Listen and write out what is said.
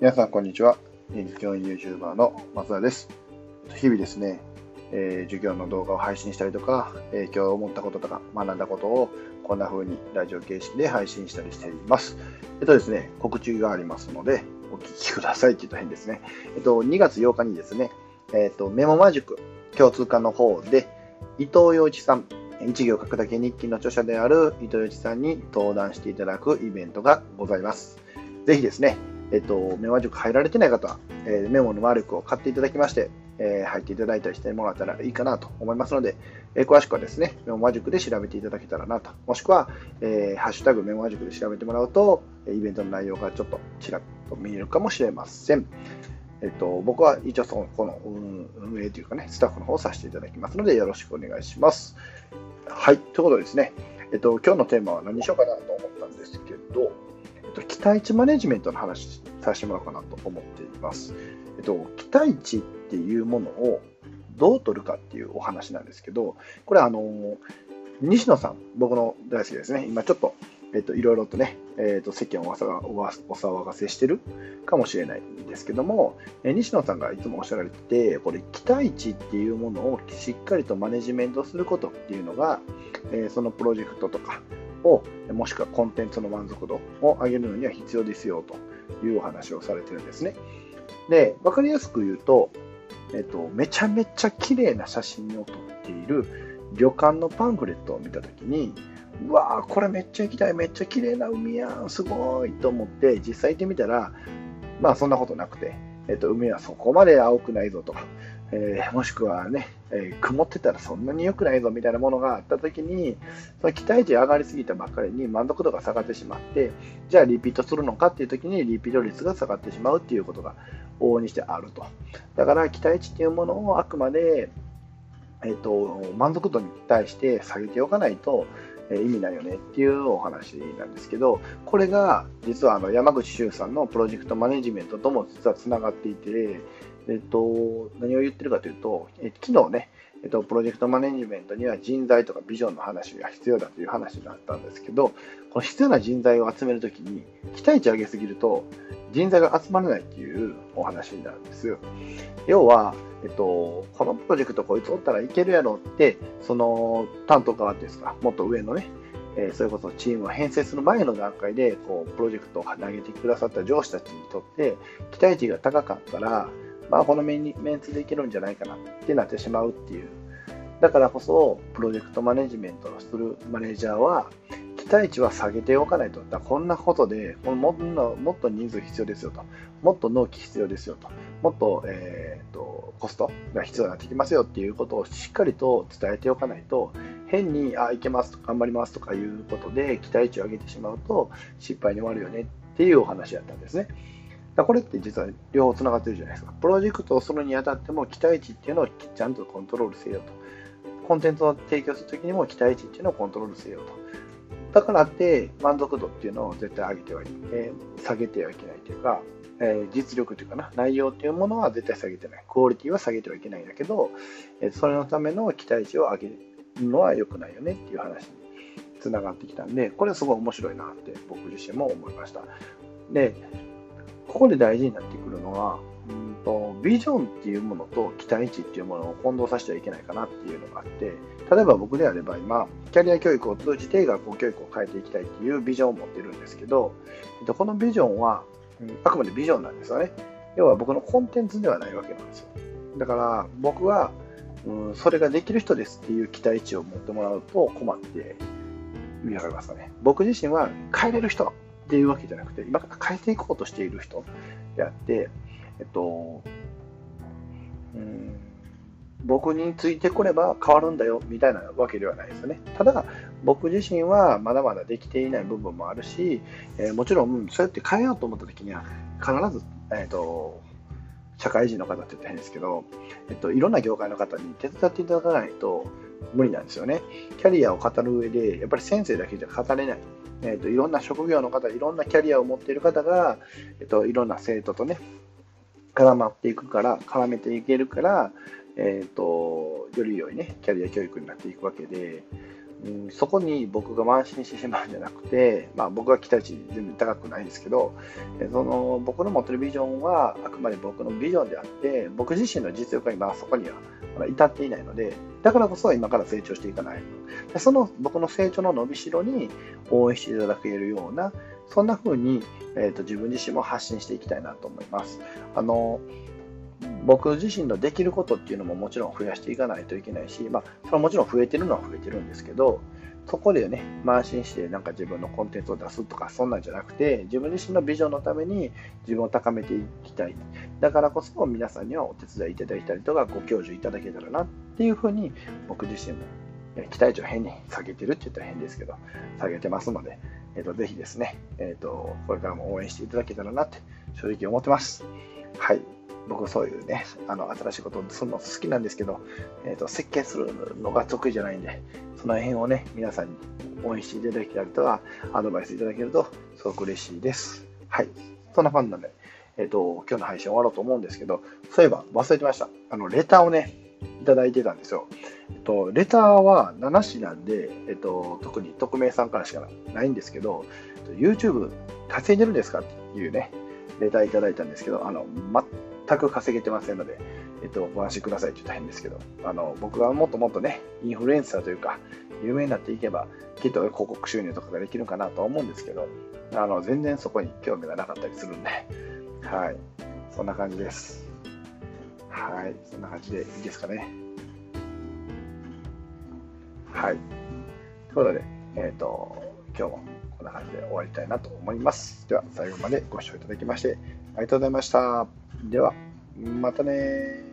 皆さん、こんにちは。教員 YouTuber の松田です。日々ですね、えー、授業の動画を配信したりとか、えー、今日思ったこととか学んだことをこんな風にラジオ形式で配信したりしています。えっとですね、告知がありますので、お聞きくださいって言うと変ですね。えっと、2月8日にですね、えっと、メモマジック共通化の方で、伊藤洋一さん、一行書くだけ日記の著者である伊藤洋一さんに登壇していただくイベントがございます。ぜひですね、えっと、メモ塾入られてない方は、えー、メモのマルクを買っていただきまして、えー、入っていただいたりしてもらったらいいかなと思いますので、えー、詳しくはですね、メモマ塾で調べていただけたらなと、もしくは、えー、ハッシュタグメモマ塾で調べてもらうと、イベントの内容がちょっとちらっと見えるかもしれません。えっと、僕は一応その、この運営というかね、スタッフの方をさせていただきますので、よろしくお願いします。はい、ということでですね、えっと、今日のテーマは何にしようかなと思ったんですけど、っと、期待値マネジメントの話させてもらおうかなと思っています。えっと、期待値っていうものをどう取るかっていうお話なんですけど、これあの、西野さん、僕の大好きですね。今ちょっと、えっと、いろいろとね、えっと、世間をお騒がせしてるかもしれないんですけども、え西野さんがいつもおっしゃられてて、これ、期待値っていうものをしっかりとマネジメントすることっていうのが、えそのプロジェクトとか、を、もしくはコンテンツの満足度を上げるのには必要ですよというお話をされてるんですね。で、わかりやすく言うと、えっと、めちゃめちゃ綺麗な写真を撮っている旅館のパンフレットを見たときに、うわーこれめっちゃ行きたい、めっちゃ綺麗な海やん、すごいと思って、実際行ってみたら、まあそんなことなくて、えっと、海はそこまで青くないぞと、えー、もしくはね、えー、曇ってたらそんなに良くないぞみたいなものがあった時にその期待値上がりすぎたばっかりに満足度が下がってしまってじゃあリピートするのかっていう時にリピート率が下がってしまうっていうことが往々にしてあると。だから期待値っていうものをあくまで、えーと、満足度に対して下げておかないと意味ないよねっていうお話なんですけど、これが実はあの山口周さんのプロジェクトマネジメントとも実はつながっていて、えっと、何を言ってるかというと、え昨日ね、えっと、プロジェクトマネジメントには人材とかビジョンの話が必要だという話があったんですけど、この必要な人材を集めるときに、期待値上げすぎると、人材が集まらないっていうお話なんですよ。要は、えっと、このプロジェクトこいつおったらいけるやろって、その担当側っていうんですか、もっと上のね、えー、それこそチームを編成する前の段階で、こう、プロジェクトを投げてくださった上司たちにとって、期待値が高かったら、まあ、このメンメンツでいけるんじゃないかなってなってしまうっていう。だからこそ、プロジェクトマネジメントをするマネージャーは、期待値は下げておかないと。だこんなことでもっと、もっと人数必要ですよと。もっと納期必要ですよと。もっと,、えーと、コストが必要になってきますよっていうことをしっかりと伝えておかないと、変に、あ、いけますと頑張りますとかいうことで期待値を上げてしまうと失敗に終わるよねっていうお話だったんですね。だこれって実は両方つながってるじゃないですか。プロジェクトをするにあたっても期待値っていうのをちゃんとコントロールせよと。コンテンツを提供するときにも期待値っていうのをコントロールせよと。だからって満足度っていうのを絶対上げてはいけない、下げてはいけないというか、えー、実力というかな、内容っていうものは絶対下げてない。クオリティは下げてはいけないんだけど、え、それのための期待値を上げるのは良くないよねっていう話につながってきたんで、これはすごい面白いなって僕自身も思いました。で、ここで大事になってくるのは、うんとビジョンっていうものと期待値っていうものを混同させてはいけないかなっていうのがあって、例えば僕であれば今、キャリア教育を通じて学校教育を変えていきたいっていうビジョンを持ってるんですけど、このビジョンは、あくまでビジョンなんですよね。要は僕のコンテンツではないわけなんですよ。だから僕は、うん、それができる人ですっていう期待値を持ってもらうと困って、意味わかりますかね。僕自身は変えれる人っていうわけじゃなくて、今から変えていこうとしている人であって、えっと、うん、僕についてこれば変わるんだよみたいなわけではないですよね。ただ、僕自身はまだまだできていない部分もあるし、えー、もちろんそうやって変えようと思った時には必ず、えっと、社会人の方って言ったら変ですけど、えっと、いろんな業界の方に手伝っていただかないと無理なんですよね。キャリアを語る上で、やっぱり先生だけじゃ語れない。えーと、いろんな職業の方、いろんなキャリアを持っている方が、えーと、いろんな生徒とね、絡まっていくから、絡めていけるから、えーと、より良いね、キャリア教育になっていくわけで、うん、そこに僕が慢心してしまうんじゃなくて、まあ、僕は期待値全然高くないですけど、その僕の持ってるビジョンはあくまで僕のビジョンであって、僕自身の実力が今そこには至っていないので、だからこそ今から成長していかないその僕の成長の伸びしろに応援していただけるような、そんな風に、えーと、自分自身も発信していきたいなと思います。あの僕自身のできることっていうのももちろん増やしていかないといけないし、まあ、それはもちろん増えてるのは増えてるんですけど、そこでね、慢心してなんか自分のコンテンツを出すとか、そんなんじゃなくて、自分自身のビジョンのために自分を高めていきたい。だからこそ皆さんにはお手伝いいただいたりとか、ご教授いただけたらなっていうふうに、僕自身も期待値を変に下げてるって言ったら変ですけど、下げてますので、えーと、ぜひですね、えーと、これからも応援していただけたらなって正直思ってます。はい。僕そういうね、あの新しいことをするの好きなんですけど、えーと、設計するのが得意じゃないんで、その辺をね、皆さんに応援していただけたりとか、アドバイスいただけるとすごく嬉しいです。はい。そんな感じなんで、えっ、ー、と、今日の配信終わろうと思うんですけど、そういえば忘れてました。あの、レターをね、いただいてたんですよ。えっと、レターは7種なんで、えっと、特に匿名さんからしかないんですけど、YouTube 稼いでるんですかっていうね、レターいただいたんですけど、あの、全く稼げてませんので、えっと、ご安心くださいって言ったら変ですけど、あの、僕がもっともっとね、インフルエンサーというか、有名になっていけば、きっと広告収入とかができるかなと思うんですけど、あの、全然そこに興味がなかったりするんで、はい。そんな感じです。はい。そんな感じでいいですかね。はい。ということで、えっ、ー、と、今日もこんな感じで終わりたいなと思います。では、最後までご視聴いただきまして、ありがとうございました。では、またね